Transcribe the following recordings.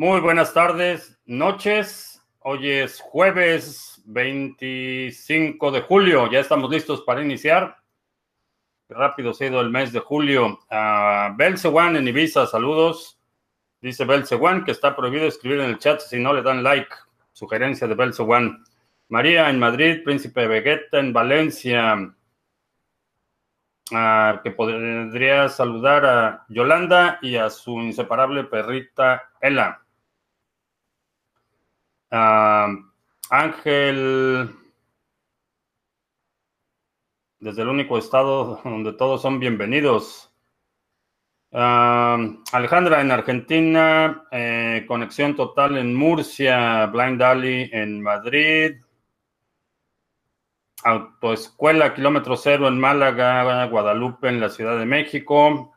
Muy buenas tardes, noches. Hoy es jueves 25 de julio. Ya estamos listos para iniciar. rápido ha ido el mes de julio. Uh, en Ibiza, saludos. Dice Belcewan que está prohibido escribir en el chat si no le dan like. Sugerencia de Belcewan. María en Madrid, Príncipe Vegeta en Valencia. Uh, que podría saludar a Yolanda y a su inseparable perrita Ella. Ángel, desde el único estado donde todos son bienvenidos. Alejandra en Argentina, eh, Conexión Total en Murcia, Blind Alley en Madrid, Autoescuela Kilómetro Cero en Málaga, Guadalupe en la Ciudad de México,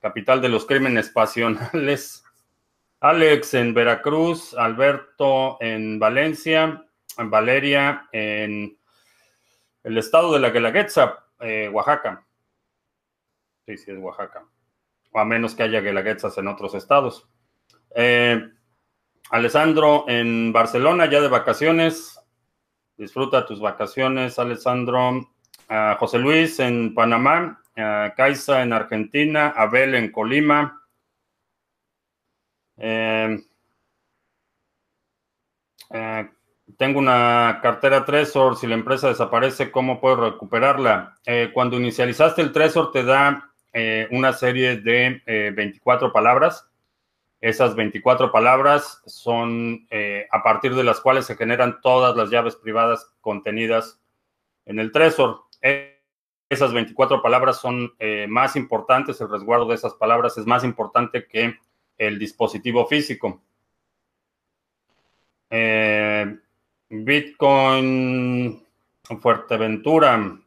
capital de los crímenes pasionales. Alex en Veracruz, Alberto en Valencia, Valeria en el estado de la Guelaguetza, eh, Oaxaca. Sí, sí, es Oaxaca. O a menos que haya Guelaguetzas en otros estados. Eh, Alessandro en Barcelona, ya de vacaciones. Disfruta tus vacaciones, Alessandro. José Luis en Panamá, Caiza en Argentina, Abel en Colima. Eh, eh, tengo una cartera Trezor, si la empresa desaparece, ¿cómo puedo recuperarla? Eh, cuando inicializaste el Trezor te da una serie de 24 palabras. Esas 24 palabras son a partir de las cuales se generan todas las llaves privadas contenidas en el Trezor. esas 24 palabras son más importantes, el resguardo de esas palabras es más importante que el dispositivo físico. Eh, Bitcoin Fuerteventura.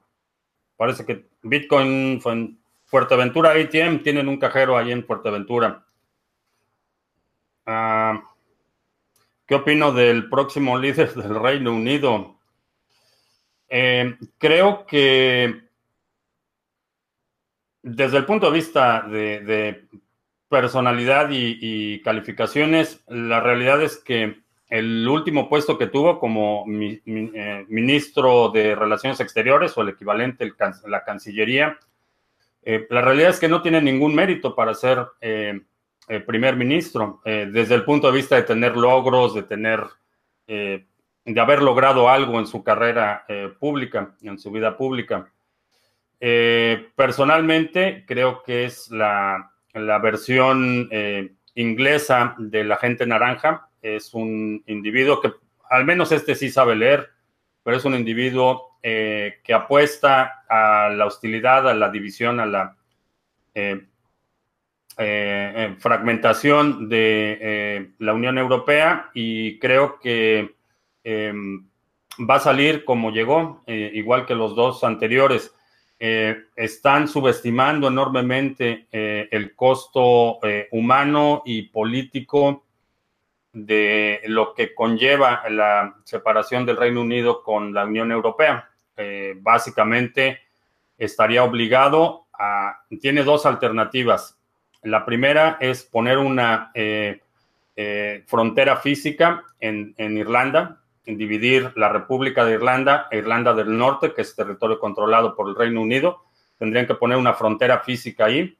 Parece que Bitcoin Fuerteventura ATM tienen un cajero ahí en Fuerteventura. Ah, ¿Qué opino del próximo líder del Reino Unido? Eh, creo que desde el punto de vista de personalidad y, calificaciones, la realidad es que el último puesto que tuvo como eh, ministro de Relaciones Exteriores o el equivalente, el, la Cancillería, eh, la realidad es que no tiene ningún mérito para ser eh, primer ministro, desde el punto de vista de tener logros, de tener, de haber logrado algo en su carrera pública, en su vida pública. personalmente, creo que es la la versión eh, inglesa de la gente naranja. Es un individuo que, al menos este sí sabe leer, pero es un individuo eh, que apuesta a la hostilidad, a la división, a la eh, fragmentación de la Unión Europea y creo que va a salir como llegó, igual que los dos anteriores. Eh, están subestimando enormemente eh, el costo eh, humano y político de lo que conlleva la separación del Reino Unido con la Unión Europea. básicamente estaría obligado a... Tiene dos alternativas. La primera es poner una frontera física en Irlanda, dividir la República de Irlanda e Irlanda del Norte, que es territorio controlado por el Reino Unido. Tendrían que poner una frontera física ahí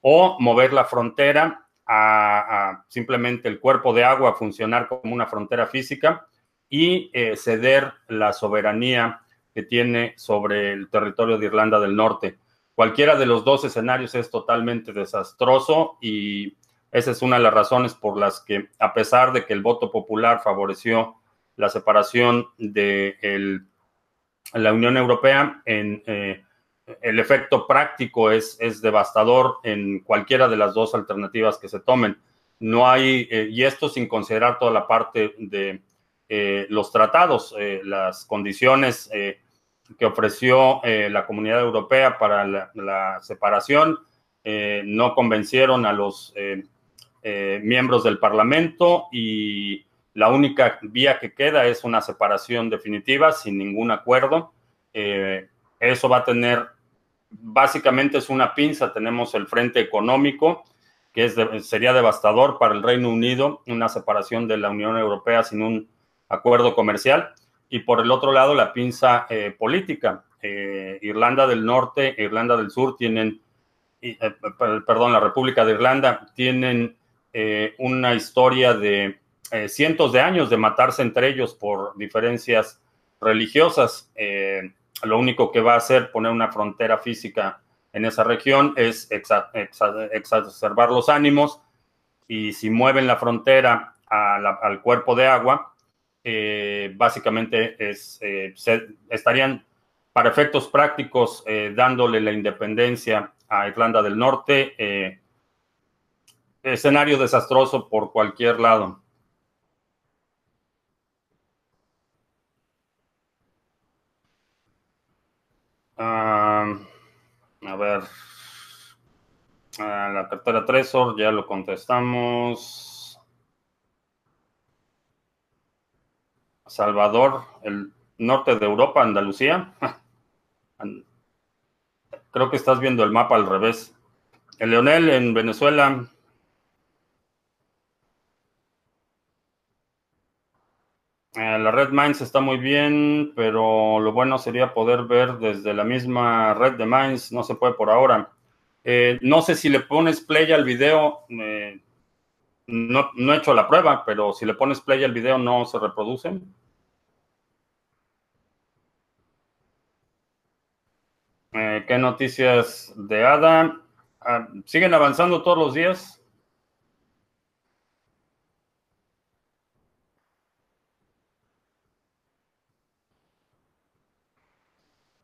o mover la frontera a, simplemente el cuerpo de agua a funcionar como una frontera física y eh, ceder la soberanía que tiene sobre el territorio de Irlanda del Norte. Cualquiera de los dos escenarios es totalmente desastroso y esa es una de las razones por las que, a pesar de que el voto popular favoreció la separación de la Unión Europea, en, eh, el efecto práctico es, es, devastador en cualquiera de las dos alternativas que se tomen. No hay, eh, y esto sin considerar toda la parte de eh, los tratados, las condiciones que ofreció la Comunidad Europea para la separación, no convencieron a los miembros del Parlamento y la única vía que queda es una separación definitiva sin ningún acuerdo. Eh, eso va a tener, básicamente es una pinza, tenemos el frente económico que es sería devastador para el Reino Unido, una separación de la Unión Europea sin un acuerdo comercial. Y por el otro lado, la pinza eh, política. Eh, Irlanda del Norte e Irlanda del Sur tienen, perdón, la República de Irlanda tienen una historia de cientos de años de matarse entre ellos por diferencias religiosas. lo único que va a hacer poner una frontera física en esa región es exacerbar los ánimos y si mueven la frontera al cuerpo de agua, eh, básicamente es, eh, estarían para efectos prácticos eh, dándole la independencia a Irlanda del Norte. escenario desastroso por cualquier lado. Ah, a ver. la cartera Tresor, ya lo contestamos. Salvador, el norte de Europa, Andalucía. Creo que estás viendo el mapa al revés. El Leonel en Venezuela. Eh, la red Mines está muy bien, pero lo bueno sería poder ver desde la misma red de Mines. No se puede por ahora. Eh, no sé si le pones play al video. Eh, no, no, he hecho la prueba, pero si le pones play al video no se reproducen. ¿Qué noticias de ADA? Ah, ¿Siguen avanzando todos los días?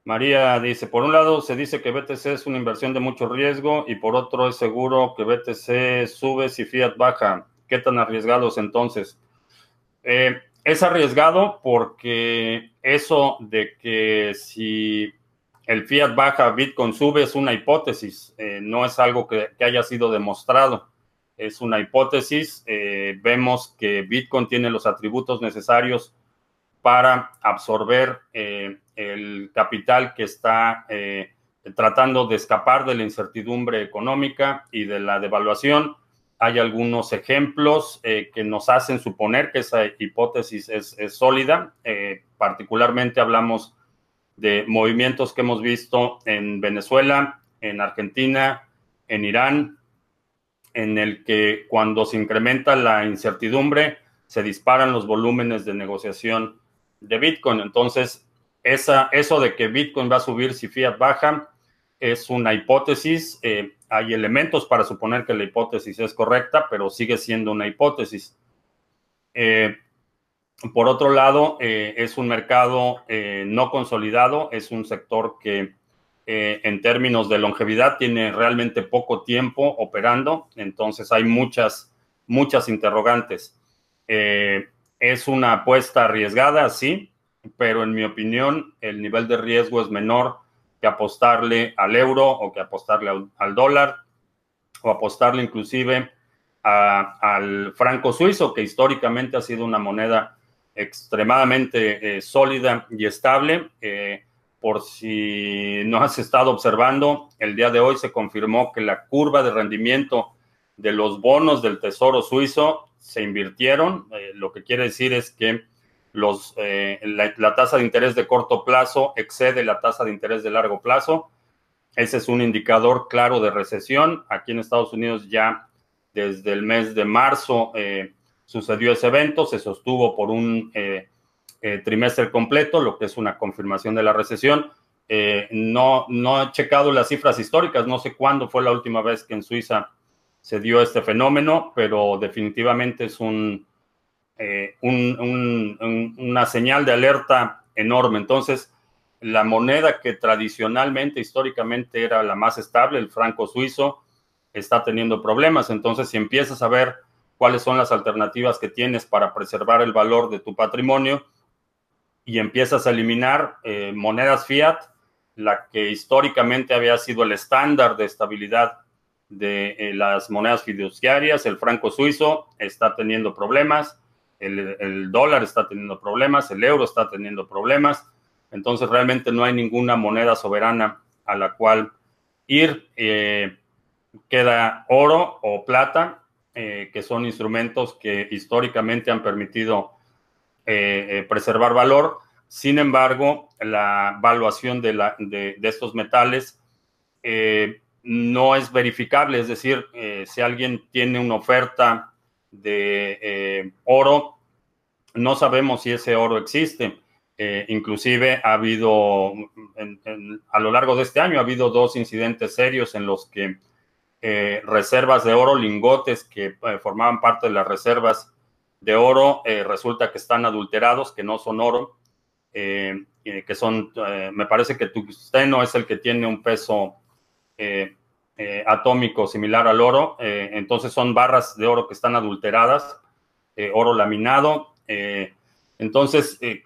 María dice, por un lado se dice que BTC es una inversión de mucho riesgo y por otro es seguro que BTC sube si Fiat baja. ¿Qué tan arriesgados entonces? Eh, es arriesgado porque eso de que si el Fiat baja, Bitcoin sube es una hipótesis, eh, no es algo que, haya sido demostrado. Es una hipótesis. Eh, vemos que Bitcoin tiene los atributos necesarios para absorber eh, el capital que está eh, tratando de escapar de la incertidumbre económica y de la devaluación. Hay algunos ejemplos eh, que nos hacen suponer que esa hipótesis es, sólida. particularmente hablamos de movimientos que hemos visto en Venezuela, en Argentina, en Irán, en el que cuando se incrementa la incertidumbre, se disparan los volúmenes de negociación de Bitcoin. Entonces, esa, eso de que Bitcoin va a subir si Fiat baja es una hipótesis. Eh, hay elementos para suponer que la hipótesis es correcta, pero sigue siendo una hipótesis. Eh, por otro lado, eh, es un mercado no consolidado, es un sector que en términos de longevidad tiene realmente poco tiempo operando, entonces hay muchas, muchas interrogantes. Es una apuesta arriesgada, sí, pero en mi opinión el nivel de riesgo es menor que apostarle al euro o que apostarle al, dólar o apostarle inclusive al franco suizo, que históricamente ha sido una moneda extremadamente eh, sólida y estable. Eh, por si no has estado observando, el día de hoy se confirmó que la curva de rendimiento de los bonos del Tesoro suizo se invirtieron. Eh, lo que quiere decir es que los, eh, la, tasa de interés de corto plazo excede la tasa de interés de largo plazo. Ese es un indicador claro de recesión. Aquí en Estados Unidos ya desde el mes de marzo eh, sucedió ese evento, se sostuvo por un trimestre completo, lo que es una confirmación de la recesión. no, no he checado las cifras históricas, no sé cuándo fue la última vez que en Suiza se dio este fenómeno, pero definitivamente es eh, un, una señal de alerta enorme. Entonces, la moneda que tradicionalmente, históricamente era la más estable, el franco suizo, está teniendo problemas. Entonces, si empiezas a ver cuáles son las alternativas que tienes para preservar el valor de tu patrimonio y empiezas a eliminar eh, monedas fiat, la que históricamente había sido el estándar de estabilidad de eh, las monedas fiduciarias, el franco suizo está teniendo problemas, el, dólar está teniendo problemas, el euro está teniendo problemas, entonces realmente no hay ninguna moneda soberana a la cual ir. Eh, queda oro o plata, que son instrumentos que históricamente han permitido preservar valor. Sin embargo, la valuación de, la, de, estos metales no es verificable, es decir, si alguien tiene una oferta de oro, no sabemos si ese oro existe. Eh, inclusive ha habido, a lo largo de este año, ha habido dos incidentes serios en los que eh, reservas de oro, lingotes que eh, formaban parte de las reservas de oro, resulta que están adulterados, que no son oro, que son, me parece que tungsteno es el que tiene un peso atómico similar al oro, entonces son barras de oro que están adulteradas, oro laminado, entonces, eh,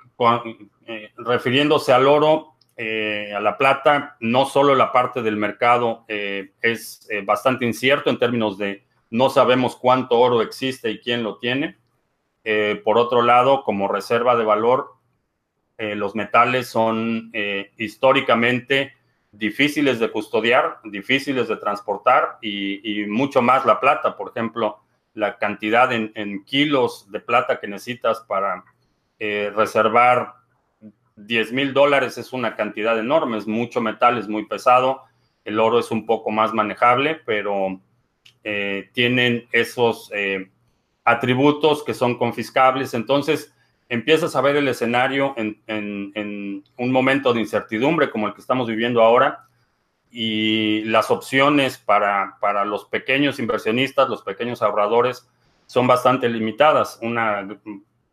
refiriéndose al oro, eh, a la plata, no solo la parte del mercado eh, es bastante incierto en términos de no sabemos cuánto oro existe y quién lo tiene. por otro lado, como reserva de valor, los metales son históricamente difíciles de custodiar, difíciles de transportar y, mucho más la plata. Por ejemplo, la cantidad en, kilos de plata que necesitas para reservar 10 mil dólares es una cantidad enorme, es mucho metal, es muy pesado. El oro es un poco más manejable, pero eh, tienen esos eh, atributos que son confiscables. Entonces, empiezas a ver el escenario en, un momento de incertidumbre como el que estamos viviendo ahora y las opciones para, los pequeños inversionistas, los pequeños ahorradores, son bastante limitadas. Una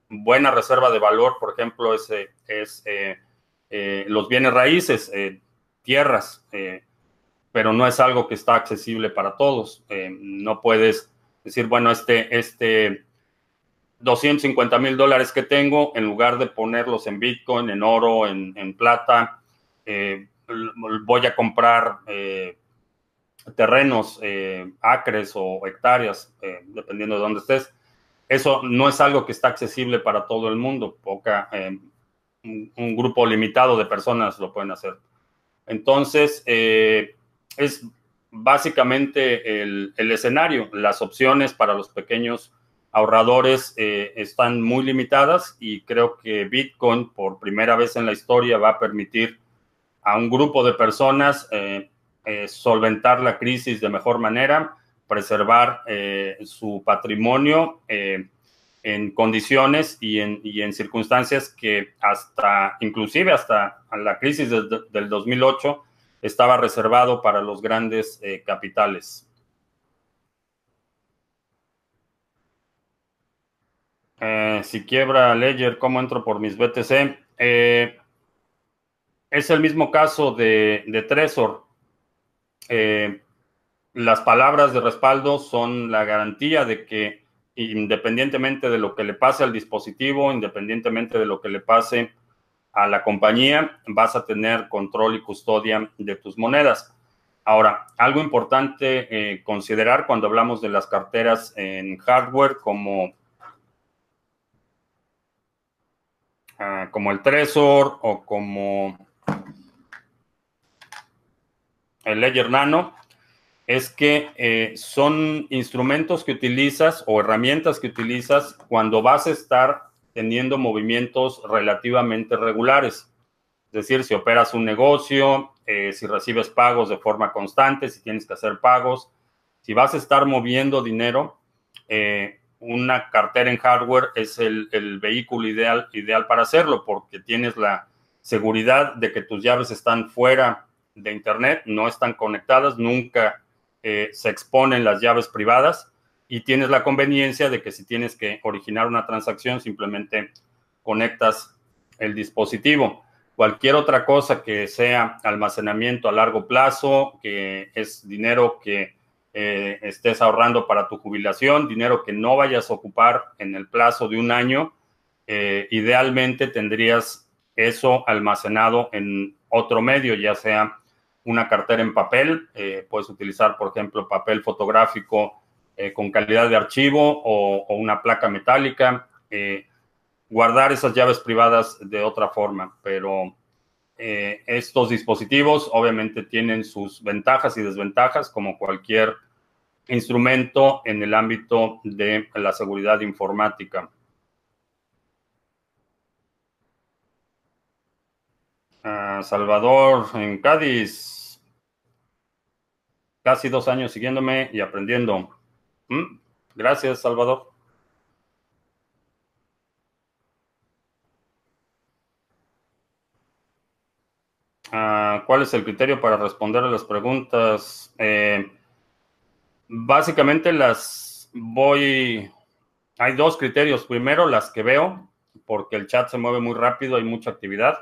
buena reserva de valor, por ejemplo, es, eh, eh, eh, los bienes raíces, tierras, pero no es algo que está accesible para todos. no puedes decir, bueno, este, este 250 mil dólares que tengo, en lugar de ponerlos en Bitcoin, en oro, en, plata, voy a comprar terrenos, acres o hectáreas, dependiendo de dónde estés eso no es algo que está accesible para todo el mundo. Poca, eh, un, grupo limitado de personas lo pueden hacer. Entonces, eh, es básicamente el, escenario. Las opciones para los pequeños ahorradores eh, están muy limitadas y creo que Bitcoin por primera vez en la historia va a permitir a un grupo de personas solventar la crisis de mejor manera preservar eh, su patrimonio eh, en condiciones y en, en, circunstancias que hasta, inclusive hasta la crisis del 2008, estaba reservado para los grandes eh, si quiebra Ledger, ¿cómo entro por mis BTC? es el mismo caso de, de Trezor las palabras de respaldo son la garantía de que independientemente de lo que le pase al dispositivo, independientemente de lo que le pase a la compañía, vas a tener control y custodia de tus monedas. Ahora, algo importante eh, considerar cuando hablamos de las carteras en hardware como, ah, como el Trezor o como el Ledger Nano, es que eh, son instrumentos que utilizas o herramientas que utilizas cuando vas a estar teniendo movimientos relativamente regulares. Es decir, si operas un negocio, eh, si recibes pagos de forma constante, si tienes que hacer pagos, si vas a estar moviendo dinero, eh, una cartera en hardware es el, el, vehículo ideal, ideal para hacerlo porque tienes la seguridad de que tus llaves están fuera de Internet, no están conectadas, nunca eh, se exponen las llaves privadas y tienes la conveniencia de que si tienes que originar una transacción, simplemente conectas el dispositivo. Cualquier otra cosa que sea almacenamiento a largo plazo, que es dinero que eh, estés ahorrando para tu jubilación, dinero que no vayas a ocupar en el plazo de un año, eh, idealmente tendrías eso almacenado en otro medio, ya sea una cartera en papel, eh, puedes utilizar, por ejemplo, papel fotográfico con calidad de archivo o, una placa metálica, guardar esas llaves privadas de otra forma, pero estos dispositivos obviamente tienen sus ventajas y desventajas como cualquier instrumento en el ámbito de la seguridad informática. Ah, Salvador, en Cádiz, casi dos años siguiéndome y aprendiendo. Mm, gracias, Salvador. Ah, ¿Cuál es el criterio para responder a las preguntas? Eh, básicamente las voy... Hay dos criterios. Primero, las que veo, porque el chat se mueve muy rápido, hay mucha actividad.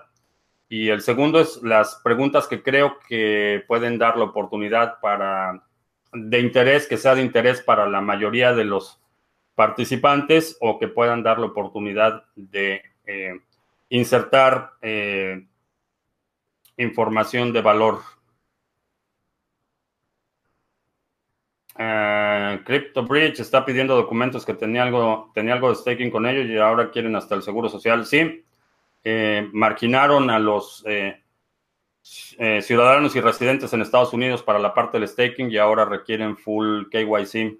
Y el segundo es las preguntas que creo que pueden dar la oportunidad para, de interés, que sea de interés para la mayoría de los participantes o que puedan dar la oportunidad de eh, insertar eh, información de valor. Uh, CryptoBridge está pidiendo documentos que tenía algo, tenía algo de staking con ellos y ahora quieren hasta el seguro social. Sí, eh, marginaron a los eh, eh, ciudadanos y residentes en Estados Unidos para la parte del staking y ahora requieren full KYC.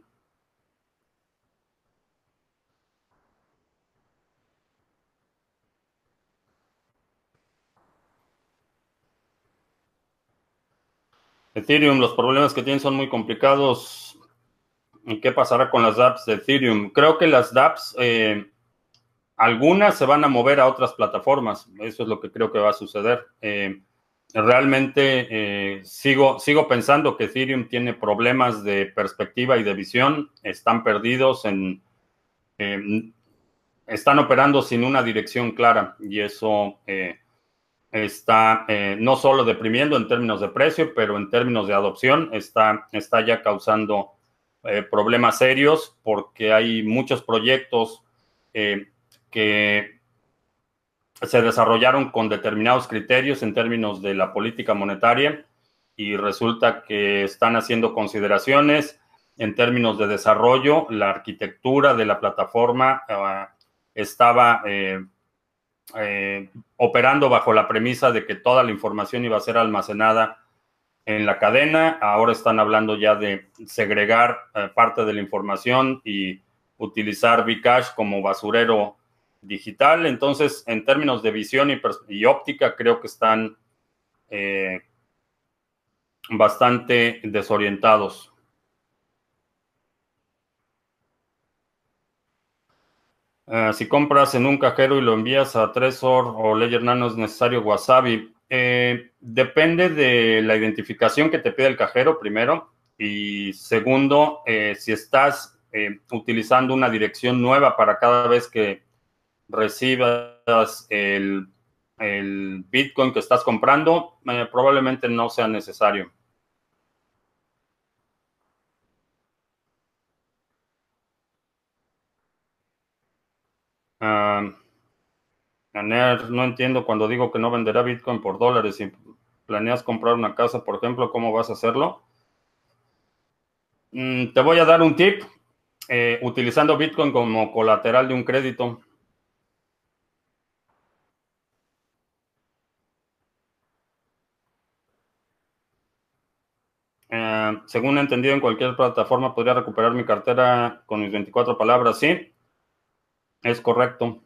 Ethereum, los problemas que tienen son muy complicados. ¿Qué pasará con las dApps de Ethereum? Creo que las dApps, eh, algunas se van a mover a otras plataformas. Eso es lo que creo que va a suceder. Eh, realmente eh, sigo, sigo pensando que Ethereum tiene problemas de perspectiva y de visión. Están perdidos en... están operando sin una dirección clara y eso está no solo deprimiendo en términos de precio, pero en términos de adopción está, está ya causando eh, problemas serios porque hay muchos proyectos eh, que se desarrollaron con determinados criterios en términos de la política monetaria y resulta que están haciendo consideraciones en términos de desarrollo. La arquitectura de la plataforma estaba eh, operando bajo la premisa de que toda la información iba a ser almacenada en la cadena. Ahora están hablando ya de segregar eh, parte de la información y utilizar Bcash como basurero digital. Entonces, en términos de visión y, óptica, creo que están eh, bastante desorientados. Eh, si compras en un cajero y lo envías a Trezor o Ledger Nano es necesario Wasabi. Eh, depende de la identificación que te pide el cajero, primero. Y segundo, eh, si estás utilizando una dirección nueva para cada vez que recibas el, el Bitcoin que estás comprando, probablemente no sea necesario. No entiendo cuando digo que no venderá Bitcoin por dólares. Si planeas comprar una casa, por ejemplo, ¿cómo vas a hacerlo? Mm, te voy a dar un tip. Eh, utilizando Bitcoin como colateral de un crédito. Eh, según he entendido, en cualquier plataforma podría recuperar mi cartera con mis 24 palabras. Sí, es correcto.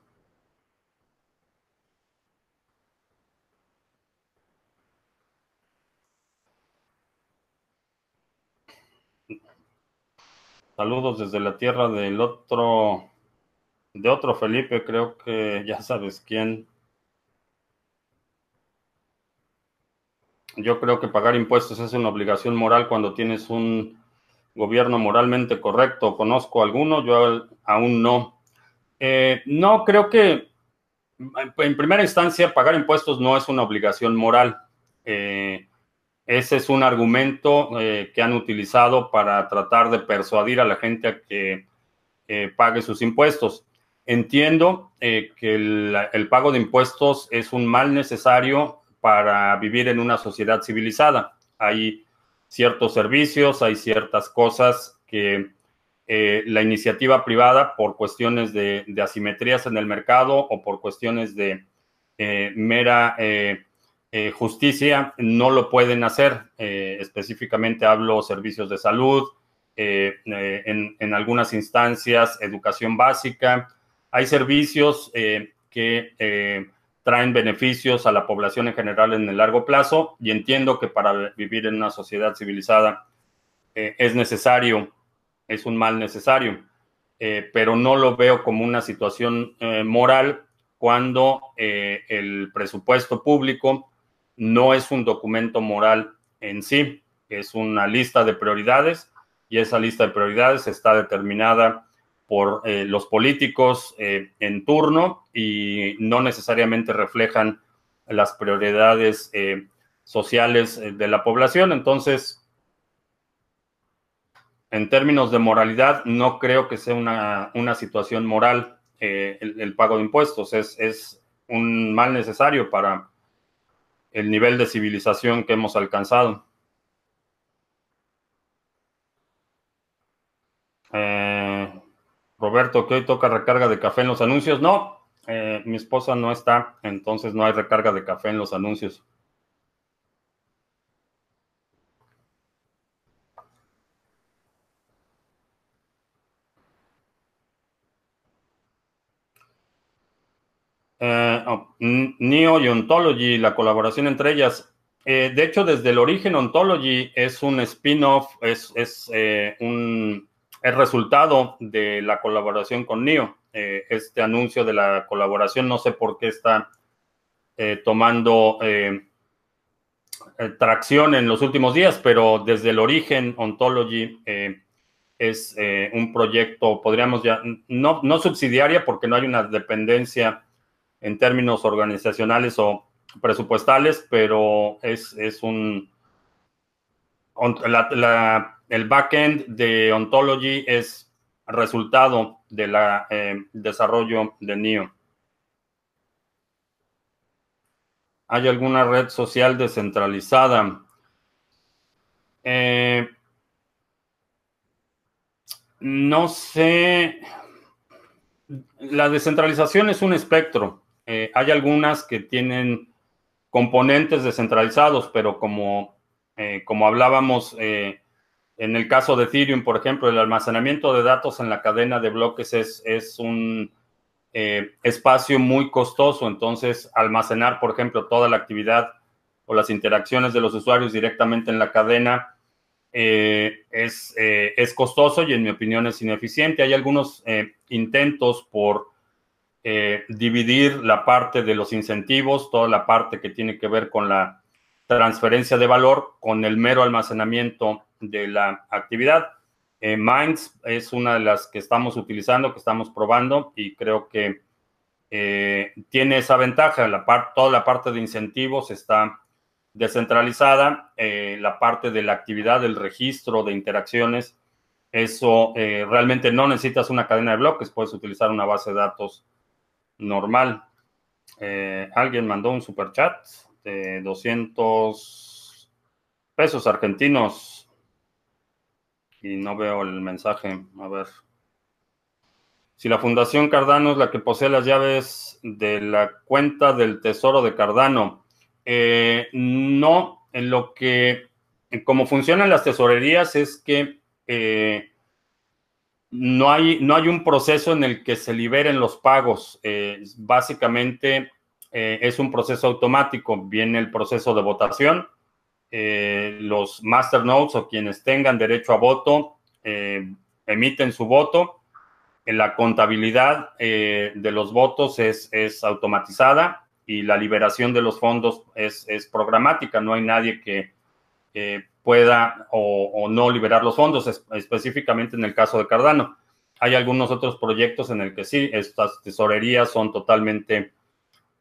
Saludos desde la tierra del otro, de otro Felipe, creo que ya sabes quién. Yo creo que pagar impuestos es una obligación moral cuando tienes un gobierno moralmente correcto. ¿Conozco alguno? Yo aún no. Eh, no, creo que en primera instancia pagar impuestos no es una obligación moral. Eh, ese es un argumento eh, que han utilizado para tratar de persuadir a la gente a que pague sus impuestos. Entiendo que el, pago de impuestos es un mal necesario para vivir en una sociedad civilizada. Hay ciertos servicios, hay ciertas cosas que eh, la iniciativa privada por cuestiones de, asimetrías en el mercado o por cuestiones de eh, mera eh, eh, justicia no lo pueden hacer. Eh, específicamente hablo servicios de salud, eh, en, en, algunas instancias educación básica. Hay servicios que traen beneficios a la población en general en el largo plazo y entiendo que para vivir en una sociedad civilizada es necesario, es un mal necesario, pero no lo veo como una situación moral cuando el presupuesto público no es un documento moral en sí, es una lista de prioridades y esa lista de prioridades está determinada por eh, los políticos eh, en turno y no necesariamente reflejan las prioridades eh, sociales de la población. Entonces, en términos de moralidad, no creo que sea una, situación moral el, pago de impuestos. Es, es un mal necesario para el nivel de civilización que hemos alcanzado. Eh, Roberto, que hoy toca recarga de café en los anuncios. No, eh, mi esposa no está, entonces no hay recarga de café en los anuncios. Eh, oh, Neo y Ontology, la colaboración entre ellas. Eh, de hecho, desde el origen, Ontology es un spin-off, es, es eh, un es resultado de la colaboración con Neo. este anuncio de la colaboración, no sé por qué está tomando tracción en los últimos días, pero desde el origen, Ontology es un proyecto, podríamos ya, no, no subsidiaria porque no hay una dependencia en términos organizacionales o presupuestales, pero es, un... el backend de Ontology es resultado del eh, desarrollo de NIO. ¿Hay alguna red social descentralizada? Eh, no sé. La descentralización es un espectro. Eh, hay algunas que tienen componentes descentralizados, pero como, eh, como hablábamos eh, en el caso de Ethereum, por ejemplo, el almacenamiento de datos en la cadena de bloques es, es un espacio muy costoso. Entonces, almacenar, por ejemplo, toda la actividad o las interacciones de los usuarios directamente en la cadena es, es costoso y en mi opinión es ineficiente. Hay algunos intentos por eh, dividir la parte de los incentivos, toda la parte que tiene que ver con la transferencia de valor, con el mero almacenamiento de la actividad. Eh, Minds es una de las que estamos utilizando, que estamos probando y creo que eh, tiene esa ventaja. Toda la parte de incentivos está descentralizada, la parte de la actividad, del registro de interacciones, eso realmente no necesitas una cadena de bloques, puedes utilizar una base de datos normal. Eh, alguien mandó un super chat de 200 pesos argentinos y no veo el mensaje. A ver. Si la Fundación Cardano es la que posee las llaves de la cuenta del Tesoro de Cardano, eh, no, en lo que, como funcionan las tesorerías es que eh, no hay, no hay un proceso en el que se liberen los pagos. Eh, básicamente eh, es un proceso automático. Viene el proceso de votación. Eh, los masternodes o quienes tengan derecho a voto emiten su voto. La contabilidad de los votos es, es, automatizada y la liberación de los fondos es, es programática. No hay nadie que pueda o, no liberar los fondos, específicamente en el caso de Cardano. Hay algunos otros proyectos en el que sí, estas tesorerías son totalmente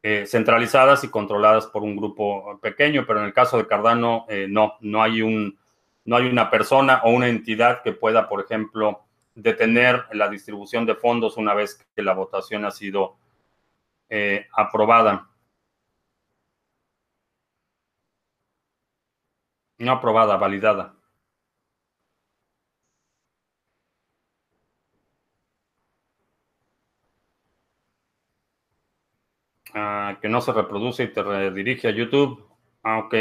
eh, centralizadas y controladas por un grupo pequeño, pero en el caso de Cardano eh, no, no hay, un, no hay una persona o una entidad que pueda, por ejemplo, detener la distribución de fondos una vez que la votación ha sido eh, aprobada. No aprobada, validada. Ah, que no se reproduce y te redirige a YouTube. Ah, ok.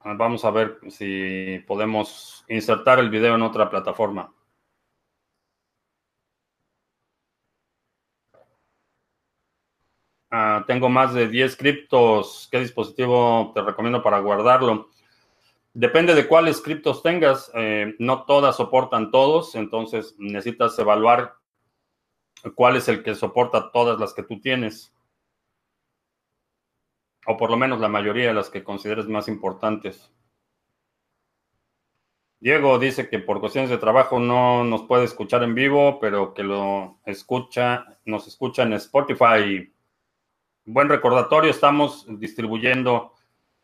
Ah, vamos a ver si podemos insertar el video en otra plataforma. Ah, tengo más de 10 criptos. ¿Qué dispositivo te recomiendo para guardarlo? Depende de cuáles criptos tengas. Eh, no todas soportan todos, entonces necesitas evaluar cuál es el que soporta todas las que tú tienes. O por lo menos la mayoría de las que consideres más importantes. Diego dice que por cuestiones de trabajo no nos puede escuchar en vivo, pero que lo escucha, nos escucha en Spotify buen recordatorio, estamos distribuyendo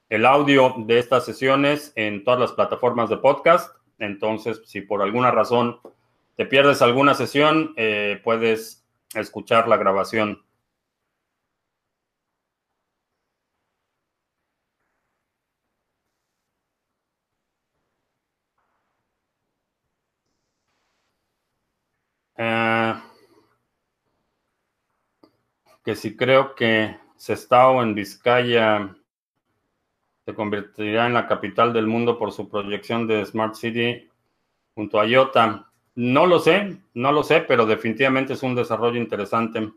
el audio de estas sesiones en todas las plataformas de podcast. Entonces, si por alguna razón te pierdes alguna sesión, eh, puedes escuchar la grabación. Eh, que si creo que Sestao en Vizcaya se convertirá en la capital del mundo por su proyección de Smart City junto a IOTA. No lo sé, no lo sé, pero definitivamente es un desarrollo interesante.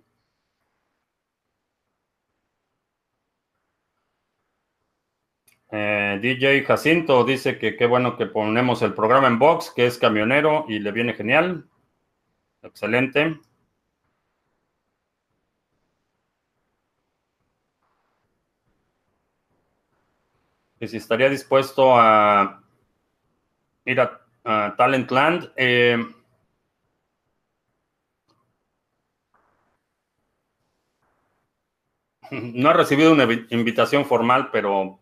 Eh, DJ Jacinto dice que qué bueno que ponemos el programa en box, que es camionero y le viene genial. Excelente. Que si estaría dispuesto a ir a, Talentland. Eh, no he recibido una invitación formal, pero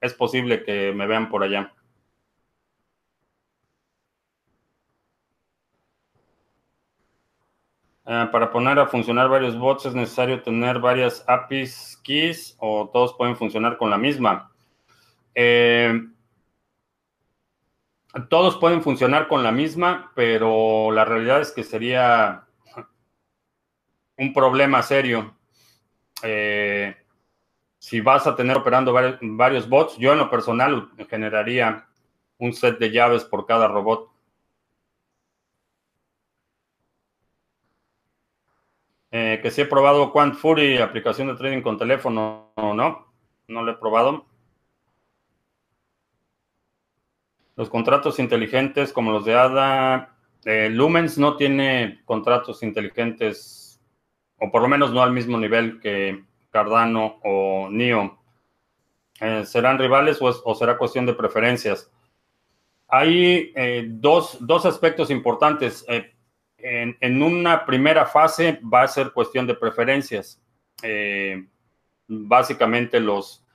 es posible que me vean por allá. Eh, para poner a funcionar varios bots es necesario tener varias APIs keys o todos pueden funcionar con la misma. Eh, todos pueden funcionar con la misma, pero la realidad es que sería un problema serio. Eh, si vas a tener operando varios, bots, yo en lo personal generaría un set de llaves por cada robot. Eh, que si he probado Quant Fury, aplicación de trading con teléfono, no, no lo he probado. Los contratos inteligentes como los de ADA, eh, Lumens no tiene contratos inteligentes, o por lo menos no al mismo nivel que Cardano o NIO. Eh, ¿Serán rivales o, será cuestión de preferencias? Hay eh, dos, aspectos importantes. En, en, una primera fase va a ser cuestión de preferencias. básicamente los,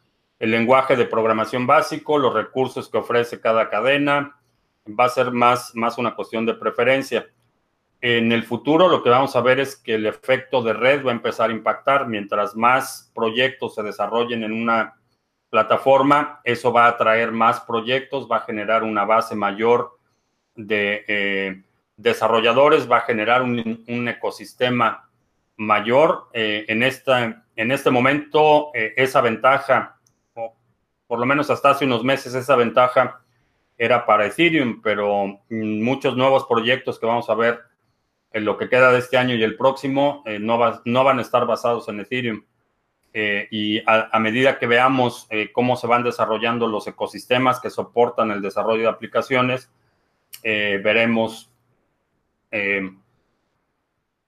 el lenguaje de programación básico, los recursos que ofrece cada cadena, va a ser más, más una cuestión de preferencia. En el futuro lo que vamos a ver es que el efecto de red va a empezar a impactar. Mientras más proyectos se desarrollen en una plataforma, eso va a atraer más proyectos, va a generar una base mayor de eh, desarrolladores, va a generar un, ecosistema mayor. Eh, en, esta, en este momento, eh, esa ventaja por lo menos hasta hace unos meses esa ventaja era para Ethereum, pero muchos nuevos proyectos que vamos a ver en lo que queda de este año y el próximo eh, no, no, van a estar basados en Ethereum. Eh, y a, medida que veamos eh, cómo se van desarrollando los ecosistemas que soportan el desarrollo de aplicaciones, veremos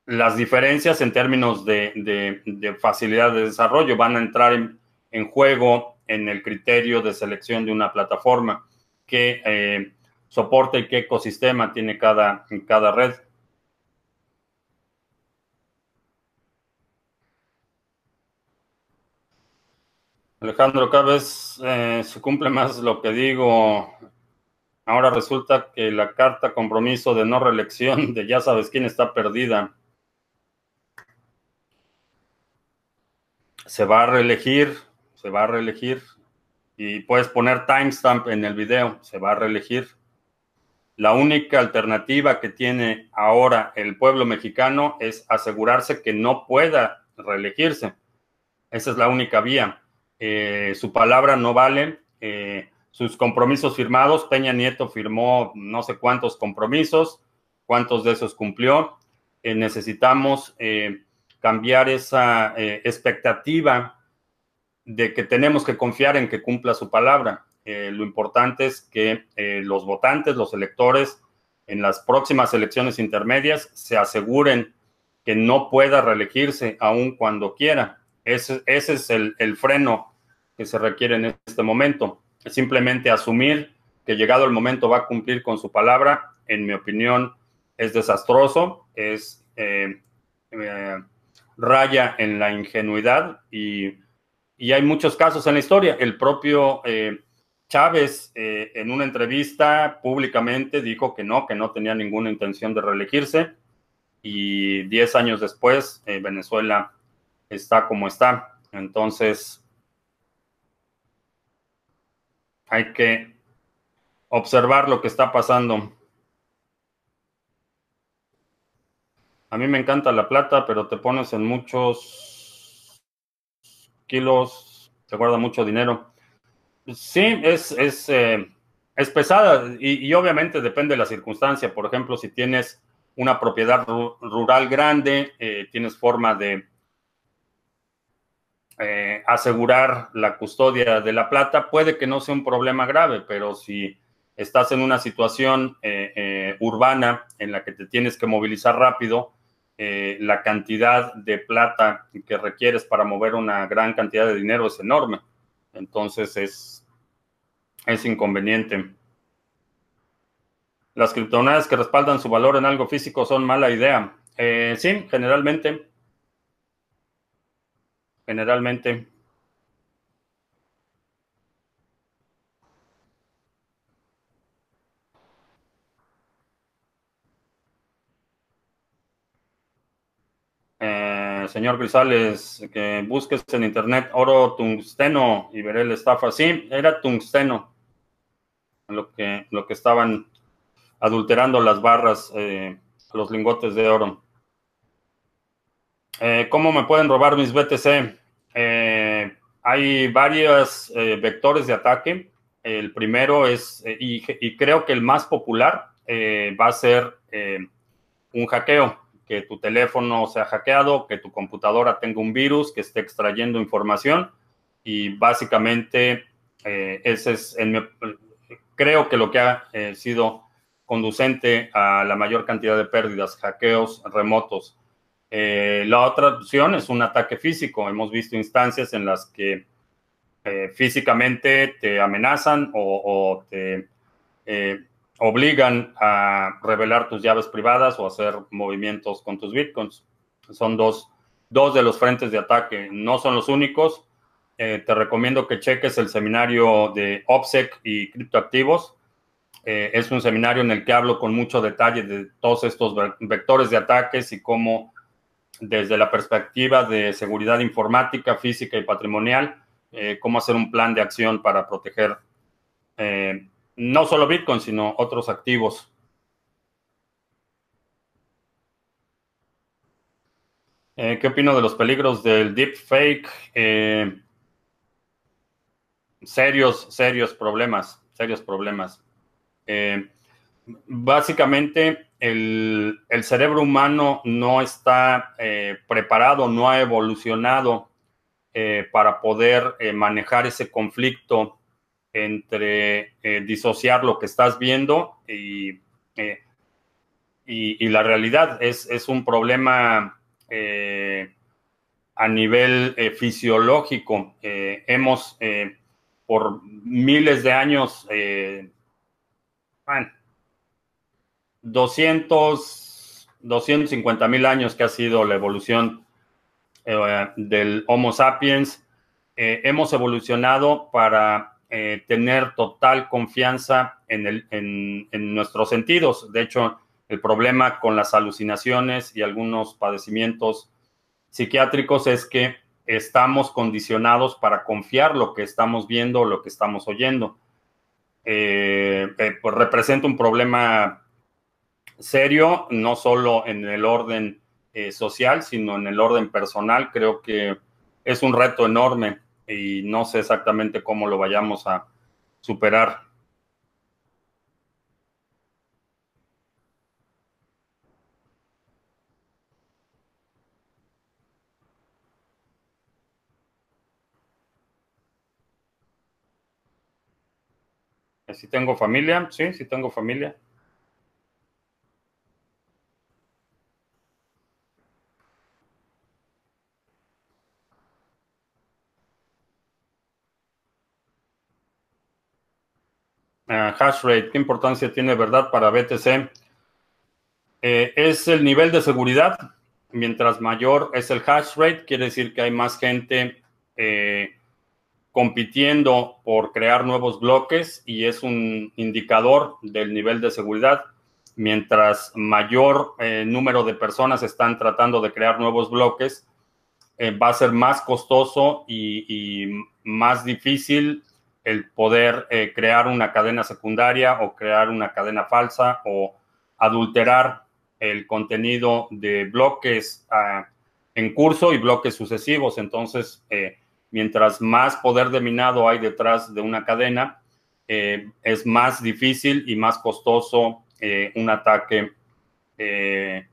las diferencias en términos de, facilidad de desarrollo. Van a entrar en, en juego en el criterio de selección de una plataforma, qué eh, soporte y qué ecosistema tiene cada, cada red. Alejandro, cada vez eh, se cumple más lo que digo. Ahora resulta que la carta compromiso de no reelección de ya sabes quién está perdida. Se va a reelegir se va a reelegir. Y puedes poner timestamp en el video, se va a reelegir. La única alternativa que tiene ahora el pueblo mexicano es asegurarse que no pueda reelegirse. Esa es la única vía. su palabra no vale, sus compromisos firmados, Peña Nieto firmó no sé cuántos compromisos, cuántos de esos cumplió. necesitamos cambiar esa expectativa de que tenemos que confiar en que cumpla su palabra. Eh, lo importante es que eh, los votantes, los electores, en las próximas elecciones intermedias se aseguren que no pueda reelegirse aun cuando quiera. Ese, ese es el, el, freno que se requiere en este momento. Simplemente asumir que llegado el momento va a cumplir con su palabra, en mi opinión, es desastroso, es eh, raya en la ingenuidad y y hay muchos casos en la historia. El propio eh, Chávez eh, en una entrevista públicamente dijo que no, que no tenía ninguna intención de reelegirse. Y diez años después, eh, Venezuela está como está. Entonces, hay que observar lo que está pasando. A mí me encanta la plata, pero te pones en muchos kilos, se guarda mucho dinero. Sí, es, es, eh, es pesada y, obviamente depende de la circunstancia. Por ejemplo, si tienes una propiedad rural grande, eh, tienes forma de eh, asegurar la custodia de la plata, puede que no sea un problema grave, pero si estás en una situación urbana en la que te tienes que movilizar rápido, eh, la cantidad de plata que requieres para mover una gran cantidad de dinero es enorme. Entonces es, es inconveniente. Las criptomonedas que respaldan su valor en algo físico son mala idea. Eh, sí, generalmente. Generalmente. Señor Grisales, que busques en internet oro tungsteno y veré la estafa. Sí, era tungsteno lo que, lo que estaban adulterando las barras, eh, los lingotes de oro. Eh, ¿Cómo me pueden robar mis BTC? Eh, hay varios vectores de ataque. El primero es, y, y, creo que el más popular va a ser un hackeo que tu teléfono sea hackeado, que tu computadora tenga un virus que esté extrayendo información y básicamente eh, ese es, creo que lo que ha eh, sido conducente a la mayor cantidad de pérdidas, hackeos remotos. Eh, la otra opción es un ataque físico. Hemos visto instancias en las que físicamente te amenazan o, o te obligan a revelar tus llaves privadas o hacer movimientos con tus bitcoins. Son dos, dos de los frentes de ataque. No son los únicos. Eh, te recomiendo que cheques el seminario de OPSEC y criptoactivos. Eh, es un seminario en el que hablo con mucho detalle de todos estos vectores de ataques y cómo desde la perspectiva de seguridad informática, física y patrimonial, eh, cómo hacer un plan de acción para proteger no solo Bitcoin, sino otros activos. Eh, ¿Qué opino de los peligros del deepfake? Eh, serios, serios problemas, serios problemas. Eh, básicamente, el, el, cerebro humano no está preparado, no ha evolucionado para poder manejar ese conflicto entre eh, disociar lo que estás viendo y, eh, y, la realidad. Es, un problema eh, a nivel fisiológico. hemos por miles de años, bueno, 200, 250 mil años que ha sido la evolución del Homo sapiens, hemos evolucionado para eh, tener total confianza en, nuestros sentidos. De hecho, el problema con las alucinaciones y algunos padecimientos psiquiátricos es que estamos condicionados para confiar lo que estamos viendo o lo que estamos oyendo. Eh, eh, pues representa un problema serio, no solo en el orden social, sino en el orden personal. Creo que es un reto enorme y no sé exactamente cómo lo vayamos a superar. Si tengo familia, sí, sí tengo familia. Hash rate, ¿qué importancia tiene verdad para BTC? Eh, es el nivel de seguridad. Mientras mayor es el hash rate, quiere decir que hay más gente eh, compitiendo por crear nuevos bloques y es un indicador del nivel de seguridad. Mientras mayor eh, número de personas están tratando de crear nuevos bloques, eh, va a ser más costoso y, más difícil el poder eh, crear una cadena secundaria o crear una cadena falsa o adulterar el contenido de bloques ah, en curso y bloques sucesivos. Entonces, mientras más poder de minado hay detrás de una cadena, eh, es más difícil y más costoso eh, un ataque eh,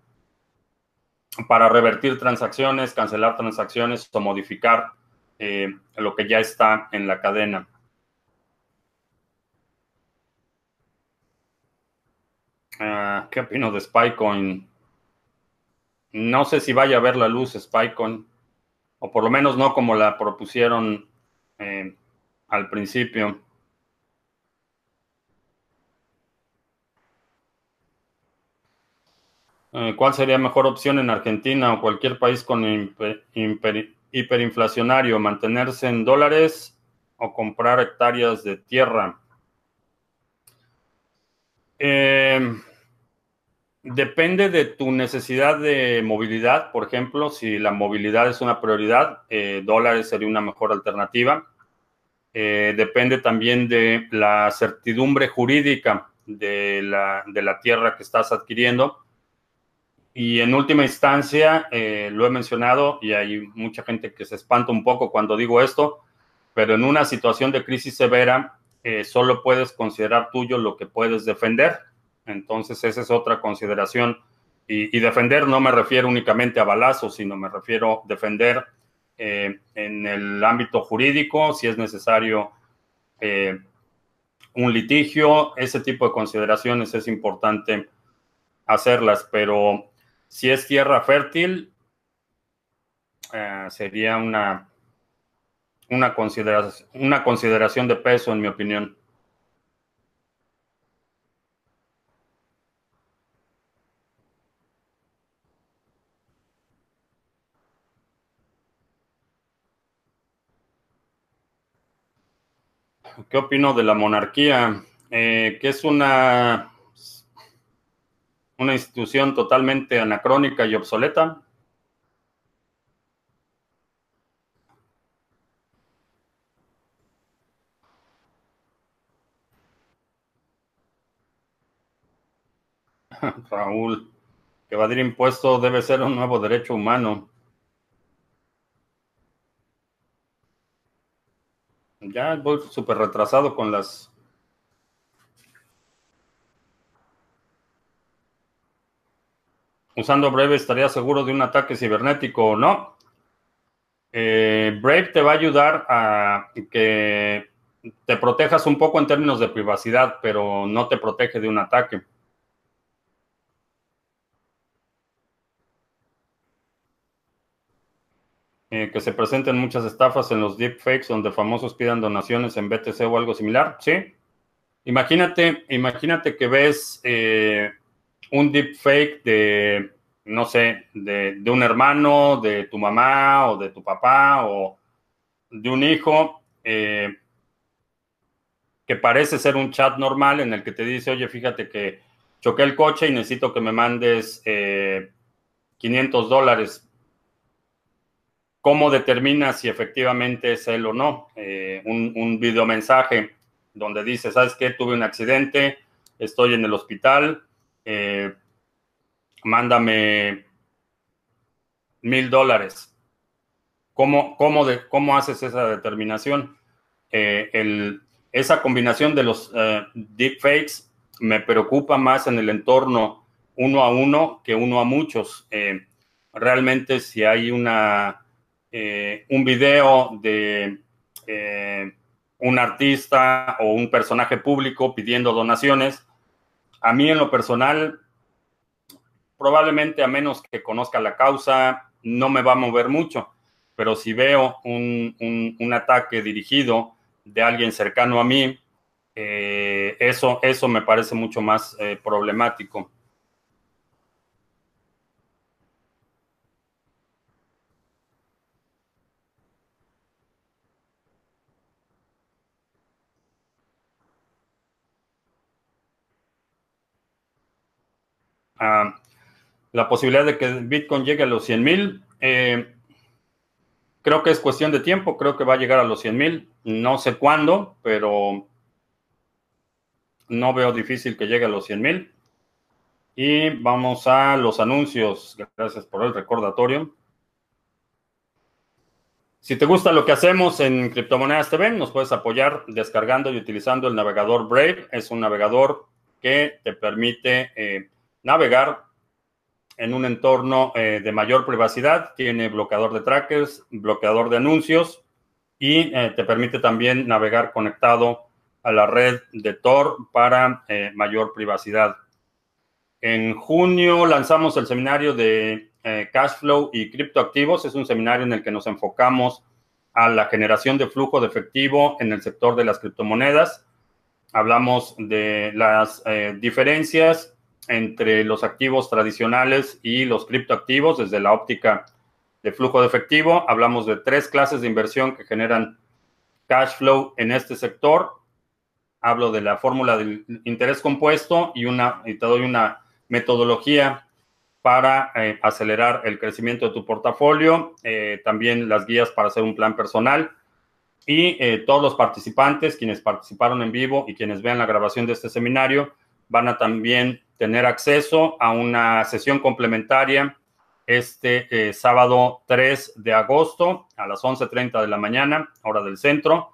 para revertir transacciones, cancelar transacciones o modificar lo que ya está en la cadena. Ah, ¿Qué opino de Spycoin? No sé si vaya a ver la luz Spycoin o por lo menos no como la propusieron eh, al principio. Eh, ¿Cuál sería mejor opción en Argentina o cualquier país con hiperinflacionario? ¿Mantenerse en dólares o comprar hectáreas de tierra? Eh, Depende de tu necesidad de movilidad, por ejemplo, si la movilidad es una prioridad, eh, dólares sería una mejor alternativa. Eh, depende también de la certidumbre jurídica de la, tierra que estás adquiriendo. Y en última instancia, eh, lo he mencionado y hay mucha gente que se espanta un poco cuando digo esto, pero en una situación de crisis severa, solo puedes considerar tuyo lo que puedes defender entonces, esa es otra consideración. Y, defender no me refiero únicamente a balazos, sino me refiero a defender eh, en el ámbito jurídico, si es necesario eh, un litigio, ese tipo de consideraciones es importante hacerlas, pero si es tierra fértil, eh, sería una, una, una consideración de peso, en mi opinión. ¿Qué opino de la monarquía? Eh, que es una, una institución totalmente anacrónica y obsoleta. Raúl, evadir impuestos debe ser un nuevo derecho humano. Ya voy súper retrasado con las... Usando Brave estaría seguro de un ataque cibernético o no. Eh, Brave te va a ayudar a que te protejas un poco en términos de privacidad, pero no te protege de un ataque. Eh, que se presenten muchas estafas en los deepfakes donde famosos pidan donaciones en BTC o algo similar. Sí. Imagínate, imagínate que ves eh, un deepfake de, no sé, de, un hermano, de tu mamá o de tu papá o de un hijo eh, que parece ser un chat normal en el que te dice, oye, fíjate que choqué el coche y necesito que me mandes 500 dólares ¿Cómo determina si efectivamente es él o no? Eh, un, un videomensaje donde dice, ¿sabes qué? Tuve un accidente, estoy en el hospital, eh, mándame mil dólares. ¿cómo, cómo, de, ¿Cómo haces esa determinación? el, esa combinación de los deepfakes me preocupa más en el entorno uno a uno que uno a muchos. realmente si hay una, un video de un artista o un personaje público pidiendo donaciones, a mí en lo personal, probablemente a menos que conozca la causa, no me va a mover mucho, pero si veo un, ataque dirigido de alguien cercano a mí, eh, eso, eso me parece mucho más eh, problemático. La posibilidad de que Bitcoin llegue a los 100 mil. Eh, creo que es cuestión de tiempo, creo que va a llegar a los 100 mil. No sé cuándo, pero no veo difícil que llegue a los 100 mil. Y vamos a los anuncios. Gracias por el recordatorio. Si te gusta lo que hacemos en Criptomonedas TV, nos puedes apoyar descargando y utilizando el navegador Brave. Es un navegador que te permite eh, navegar en un entorno eh, de mayor privacidad, tiene bloqueador de trackers, bloqueador de anuncios y eh, te permite también navegar conectado a la red de Tor para eh, mayor privacidad. En junio lanzamos el seminario de Cashflow y criptoactivos. Es un seminario en el que nos enfocamos a la generación de flujo de efectivo en el sector de las criptomonedas. Hablamos de las diferencias entre los activos tradicionales y los criptoactivos desde la óptica de flujo de efectivo. Hablamos de tres clases de inversión que generan cash flow en este sector. Hablo de la fórmula del interés compuesto y, una, te doy una metodología para eh, acelerar el crecimiento de tu portafolio, eh, también las guías para hacer un plan personal y eh, todos los participantes, quienes participaron en vivo y quienes vean la grabación de este seminario, van a también tener acceso a una sesión complementaria este eh, sábado 3 de agosto a las 11.30 de la mañana, hora del centro.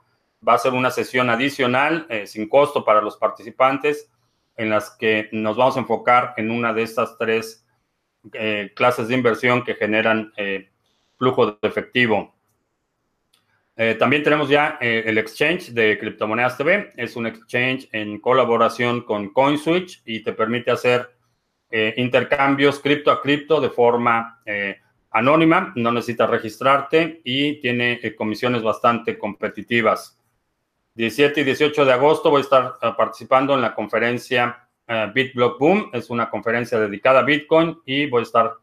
Va a ser una sesión adicional eh, sin costo para los participantes en las que nos vamos a enfocar en una de estas tres eh, clases de inversión que generan flujo de efectivo. Eh, también tenemos ya eh, el exchange de Criptomonedas TV. Es un exchange en colaboración con CoinSwitch y te permite hacer eh, intercambios cripto a cripto de forma anónima. No necesitas registrarte y tiene comisiones bastante competitivas. 17 y 18 de agosto voy a estar participando en la conferencia BitBlock Boom. Es una conferencia dedicada a Bitcoin y voy a estar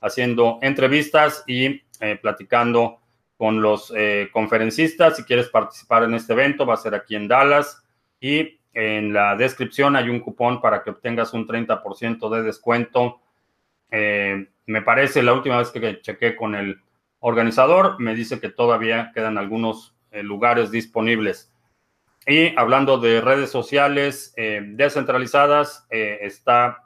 haciendo entrevistas y platicando con los eh, conferencistas. Si quieres participar en este evento, va a ser aquí en Dallas. Y en la descripción hay un cupón para que obtengas un 30% de descuento. Eh, me parece, la última vez que chequé con el organizador, me dice que todavía quedan algunos eh, lugares disponibles. Y hablando de redes sociales descentralizadas, está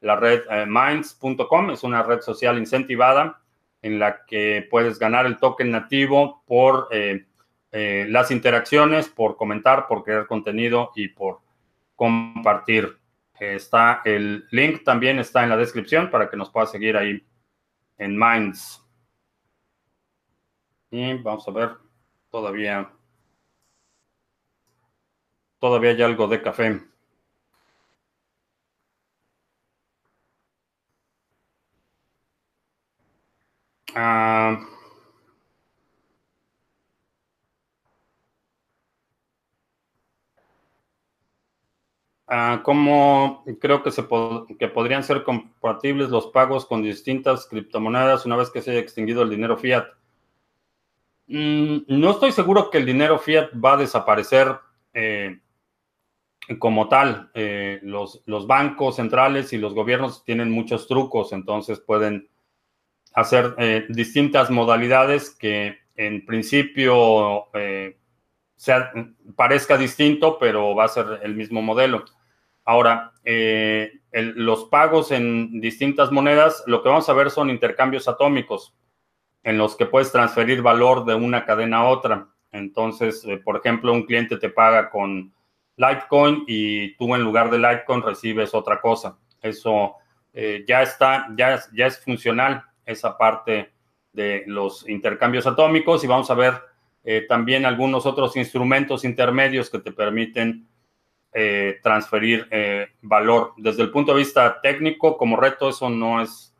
la red minds.com, es una red social incentivada en la que puedes ganar el token nativo por eh, eh, las interacciones, por comentar, por crear contenido y por compartir. Está el link también está en la descripción para que nos puedas seguir ahí en Minds. Y vamos a ver, todavía, todavía hay algo de café. ¿Cómo creo que, se que podrían ser compatibles los pagos con distintas criptomonedas una vez que se haya extinguido el dinero fiat? Mm, no estoy seguro que el dinero fiat va a desaparecer eh, como tal. Eh, los, los bancos centrales y los gobiernos tienen muchos trucos, entonces pueden hacer eh, distintas modalidades que en principio eh, sea, parezca distinto, pero va a ser el mismo modelo. Ahora, eh, los pagos en distintas monedas, lo que vamos a ver son intercambios atómicos. en los que puedes transferir valor de una cadena a otra. Entonces, por ejemplo, un cliente te paga con Litecoin y tú en lugar de Litecoin recibes otra cosa. Eso ya está, ya, ya es funcional esa parte de los intercambios atómicos y vamos a ver eh, también algunos otros instrumentos intermedios que te permiten transferir valor. Desde el punto de vista técnico, como reto, eso no es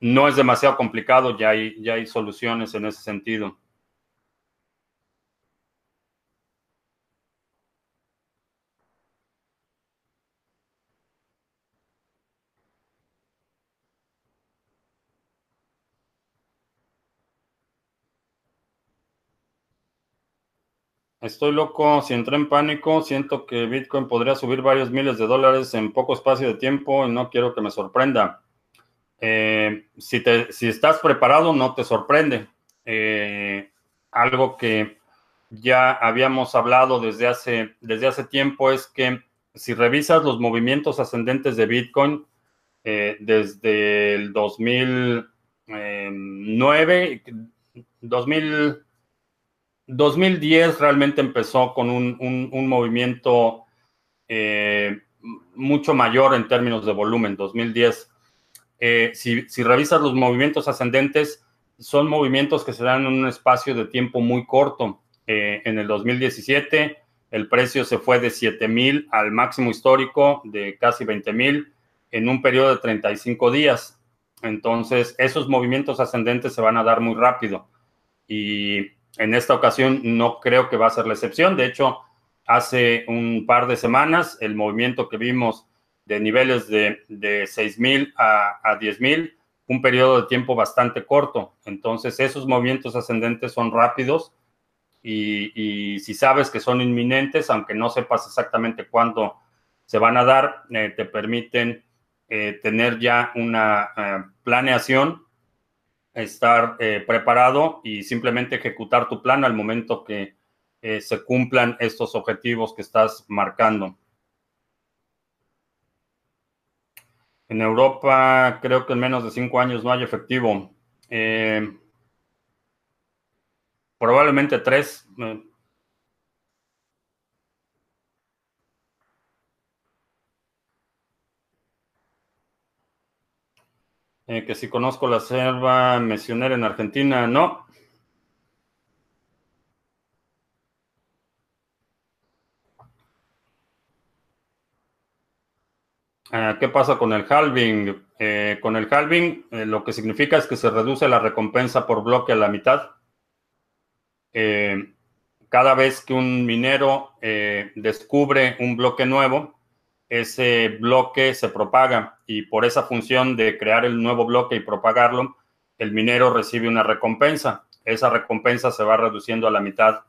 no es demasiado complicado, ya hay, ya hay soluciones en ese sentido. Estoy loco, si entré en pánico, siento que Bitcoin podría subir varios miles de dólares en poco espacio de tiempo y no quiero que me sorprenda. Eh, si, estás preparado, no te sorprende. Eh, algo que ya habíamos hablado desde hace, desde hace tiempo es que si revisas los movimientos ascendentes de Bitcoin eh, desde el 2009, 2000, 2010 realmente empezó con un, un, movimiento mucho mayor en términos de volumen, 2010 eh, si, revisas los movimientos ascendentes, son movimientos que se dan en un espacio de tiempo muy corto. Eh, en el 2017, el precio se fue de 7 mil al máximo histórico de casi 20 mil en un periodo de 35 días. Entonces, esos movimientos ascendentes se van a dar muy rápido. Y en esta ocasión no creo que va a ser la excepción. De hecho, hace un par de semanas, el movimiento que vimos de niveles de, de 6.000 a, a 10.000, un periodo de tiempo bastante corto. Entonces, esos movimientos ascendentes son rápidos y, si sabes que son inminentes, aunque no sepas exactamente cuándo se van a dar, eh, te permiten eh, tener ya una eh, planeación, estar preparado y simplemente ejecutar tu plan al momento que se cumplan estos objetivos que estás marcando. En Europa creo que en menos de cinco años no hay efectivo. Eh, probablemente tres. Eh, que si conozco la selva misionera en Argentina, no. Eh, ¿Qué pasa con el halving? Eh, con el halving eh, lo que significa es que se reduce la recompensa por bloque a la mitad. cada vez que un minero descubre un bloque nuevo, ese bloque se propaga y por esa función de crear el nuevo bloque y propagarlo, el minero recibe una recompensa. Esa recompensa se va reduciendo a la mitad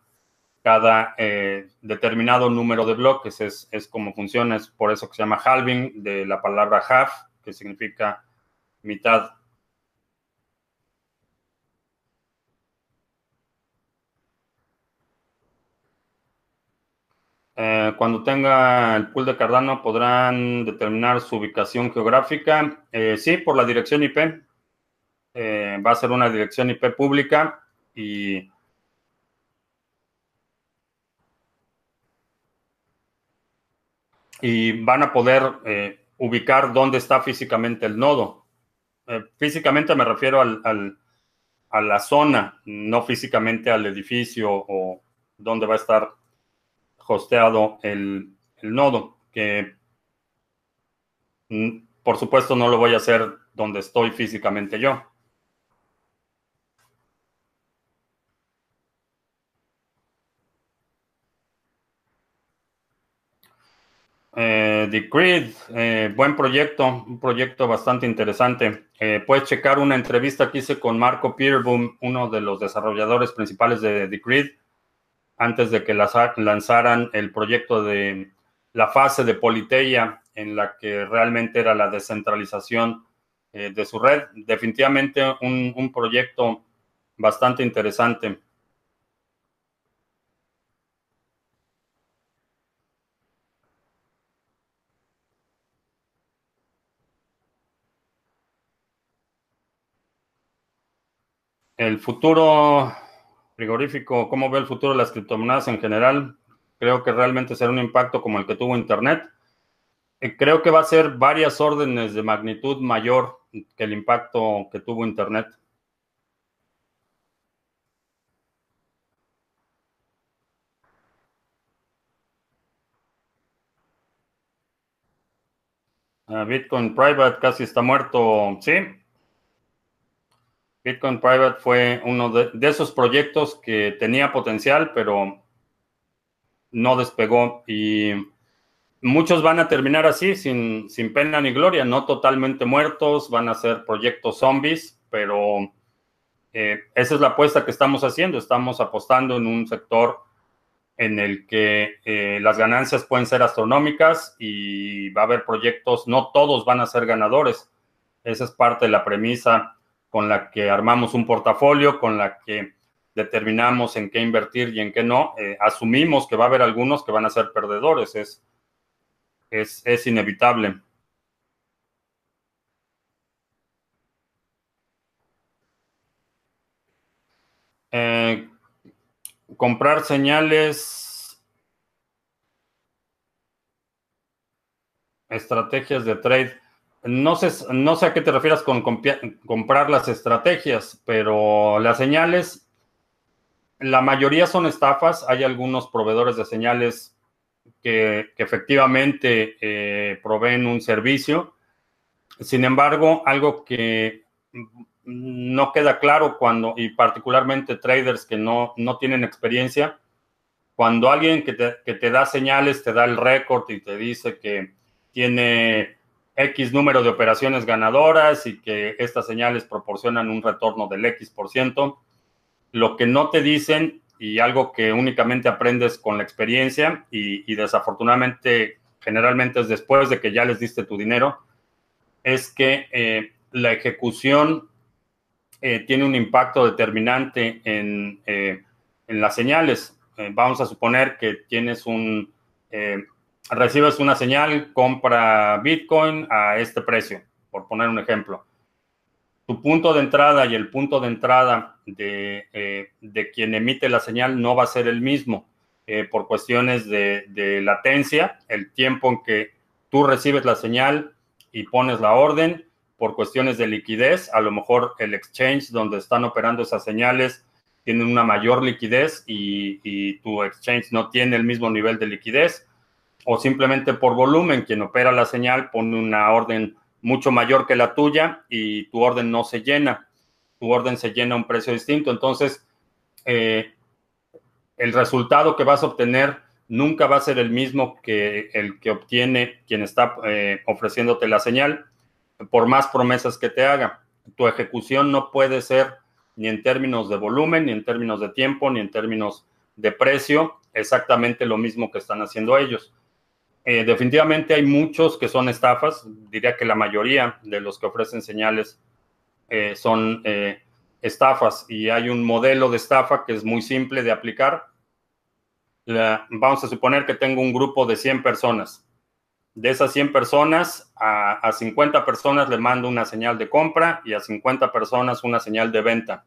cada eh, determinado número de bloques. Es, es, como funciona, es por eso que se llama halving, de la palabra half, que significa mitad. Eh, cuando tenga el pool de Cardano, ¿podrán determinar su ubicación geográfica? Eh, sí, por la dirección IP. va a ser una dirección IP pública y van a poder eh, ubicar dónde está físicamente el nodo. Eh, físicamente me refiero al, a la zona, no físicamente al edificio o dónde va a estar hosteado el, nodo, que mm, por supuesto no lo voy a hacer donde estoy físicamente yo. Eh, eh, buen proyecto, un proyecto bastante interesante. Eh, puedes checar una entrevista que hice con Marco Peterboom, uno de los desarrolladores principales de The Grid, antes de que lanzaran el proyecto de la fase de Politeia, en la que realmente era la descentralización de su red. Definitivamente un proyecto bastante interesante. El futuro frigorífico, ¿cómo ve el futuro de las criptomonedas en general? Creo que realmente será un impacto como el que tuvo Internet. Eh, creo que va a ser varias órdenes de magnitud mayor que el impacto que tuvo Internet. Ah, Bitcoin Private casi está muerto, sí. Bitcoin Private fue uno de, esos proyectos que tenía potencial, pero no despegó. Y muchos van a terminar así, sin, sin pena ni gloria, no totalmente muertos, van a ser proyectos zombies, pero eh, esa es la apuesta que estamos haciendo. Estamos apostando en un sector en el que eh, las ganancias pueden ser astronómicas y va a haber proyectos, no todos van a ser ganadores. Esa es parte de la premisa con la que armamos un portafolio, con la que determinamos en qué invertir y en qué no. Eh, asumimos que va a haber algunos que van a ser perdedores, es, es, inevitable. Eh, comprar señales, estrategias de trade. No sé, no sé a qué te refieras con comprar las estrategias, pero las señales, la mayoría son estafas. Hay algunos proveedores de señales que, efectivamente eh, proveen un servicio. Sin embargo, algo que no queda claro cuando, y particularmente traders que no, no tienen experiencia, cuando alguien que te, que te da señales, te da el récord y te dice que tiene X número de operaciones ganadoras y que estas señales proporcionan un retorno del X por ciento, lo que no te dicen y algo que únicamente aprendes con la experiencia y, y desafortunadamente generalmente es después de que ya les diste tu dinero, es que eh, la ejecución eh, tiene un impacto determinante en, eh, las señales. Vamos a suponer que tienes un, recibes una señal, compra Bitcoin a este precio, por poner un ejemplo. Tu punto de entrada y el punto de entrada de, quien emite la señal no va a ser el mismo por cuestiones de, de latencia, el tiempo en que tú recibes la señal y pones la orden por cuestiones de liquidez. A lo mejor el exchange donde están operando esas señales tiene una mayor liquidez y, tu exchange no tiene el mismo nivel de liquidez. O simplemente por volumen, quien opera la señal pone una orden mucho mayor que la tuya y tu orden no se llena. Tu orden se llena a un precio distinto. Entonces, eh, el resultado que vas a obtener nunca va a ser el mismo que el que obtiene quien está eh, ofreciéndote la señal por más promesas que te haga. Tu ejecución no puede ser ni en términos de volumen, ni en términos de tiempo, ni en términos de precio, exactamente lo mismo que están haciendo ellos. Eh, definitivamente hay muchos que son estafas, diría que la mayoría de los que ofrecen señales eh, son eh, estafas. Y hay un modelo de estafa que es muy simple de aplicar. vamos a suponer que tengo un grupo de 100 personas. De esas 100 personas, a, 50 personas le mando una señal de compra y a 50 personas una señal de venta.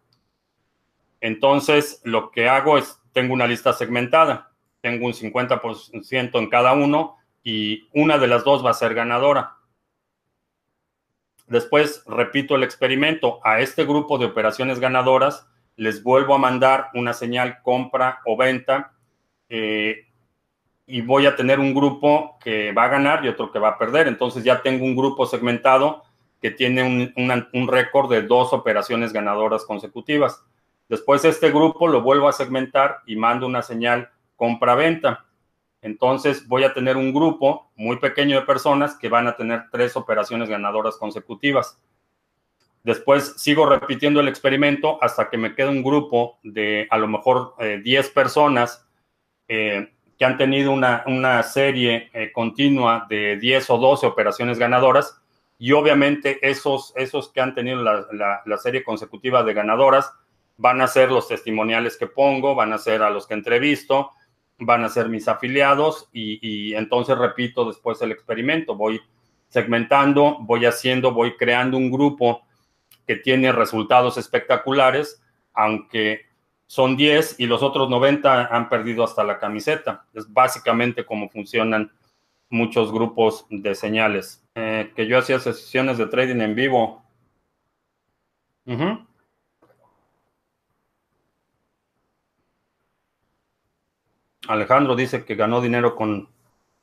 Entonces, lo que hago es, tengo una lista segmentada, tengo un 50% en cada uno y una de las dos va a ser ganadora. Después repito el experimento. A este grupo de operaciones ganadoras les vuelvo a mandar una señal compra o venta. Eh, y voy a tener un grupo que va a ganar y otro que va a perder. Entonces ya tengo un grupo segmentado que tiene un, récord de dos operaciones ganadoras consecutivas. Después este grupo lo vuelvo a segmentar y mando una señal compra-venta. Entonces voy a tener un grupo muy pequeño de personas que van a tener tres operaciones ganadoras consecutivas. Después sigo repitiendo el experimento hasta que me quede un grupo de a lo mejor 10 eh, personas eh, que han tenido una, serie eh, continua de 10 o 12 operaciones ganadoras y obviamente esos, esos que han tenido la, serie consecutiva de ganadoras van a ser los testimoniales que pongo, van a ser a los que entrevisto, van a ser mis afiliados y, entonces repito después el experimento, voy segmentando, voy haciendo, voy creando un grupo que tiene resultados espectaculares aunque son 10 y los otros 90 han perdido hasta la camiseta. Es básicamente como funcionan muchos grupos de señales. Eh, que yo hacía sesiones de trading en vivo. Alejandro dice que ganó dinero con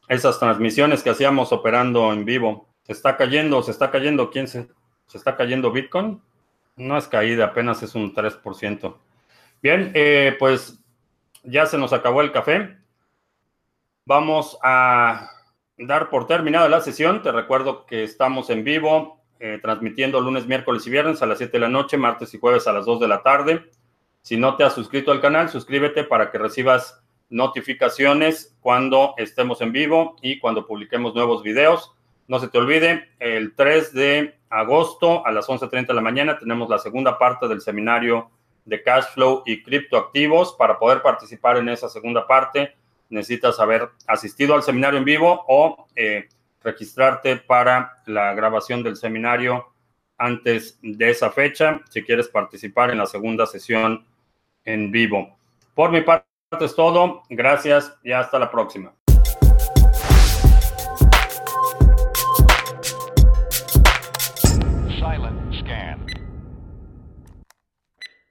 esas transmisiones que hacíamos operando en vivo. Se está cayendo, se está cayendo. ¿Quién se, está cayendo Bitcoin? No es caída, apenas es un 3%. Bien, eh, pues ya se nos acabó el café. Vamos a dar por terminada la sesión. Te recuerdo que estamos en vivo, eh, transmitiendo lunes, miércoles y viernes a las 7 de la noche, martes y jueves a las 2 de la tarde. Si no te has suscrito al canal, suscríbete para que recibas notificaciones cuando estemos en vivo y cuando publiquemos nuevos videos. No se te olvide, el 3 de agosto a las 11.30 de la mañana tenemos la segunda parte del seminario de cash flow y criptoactivos. Para poder participar en esa segunda parte, necesitas haber asistido al seminario en vivo o eh, registrarte para la grabación del seminario antes de esa fecha, si quieres participar en la segunda sesión en vivo. Por mi parte es todo. Gracias y hasta la próxima.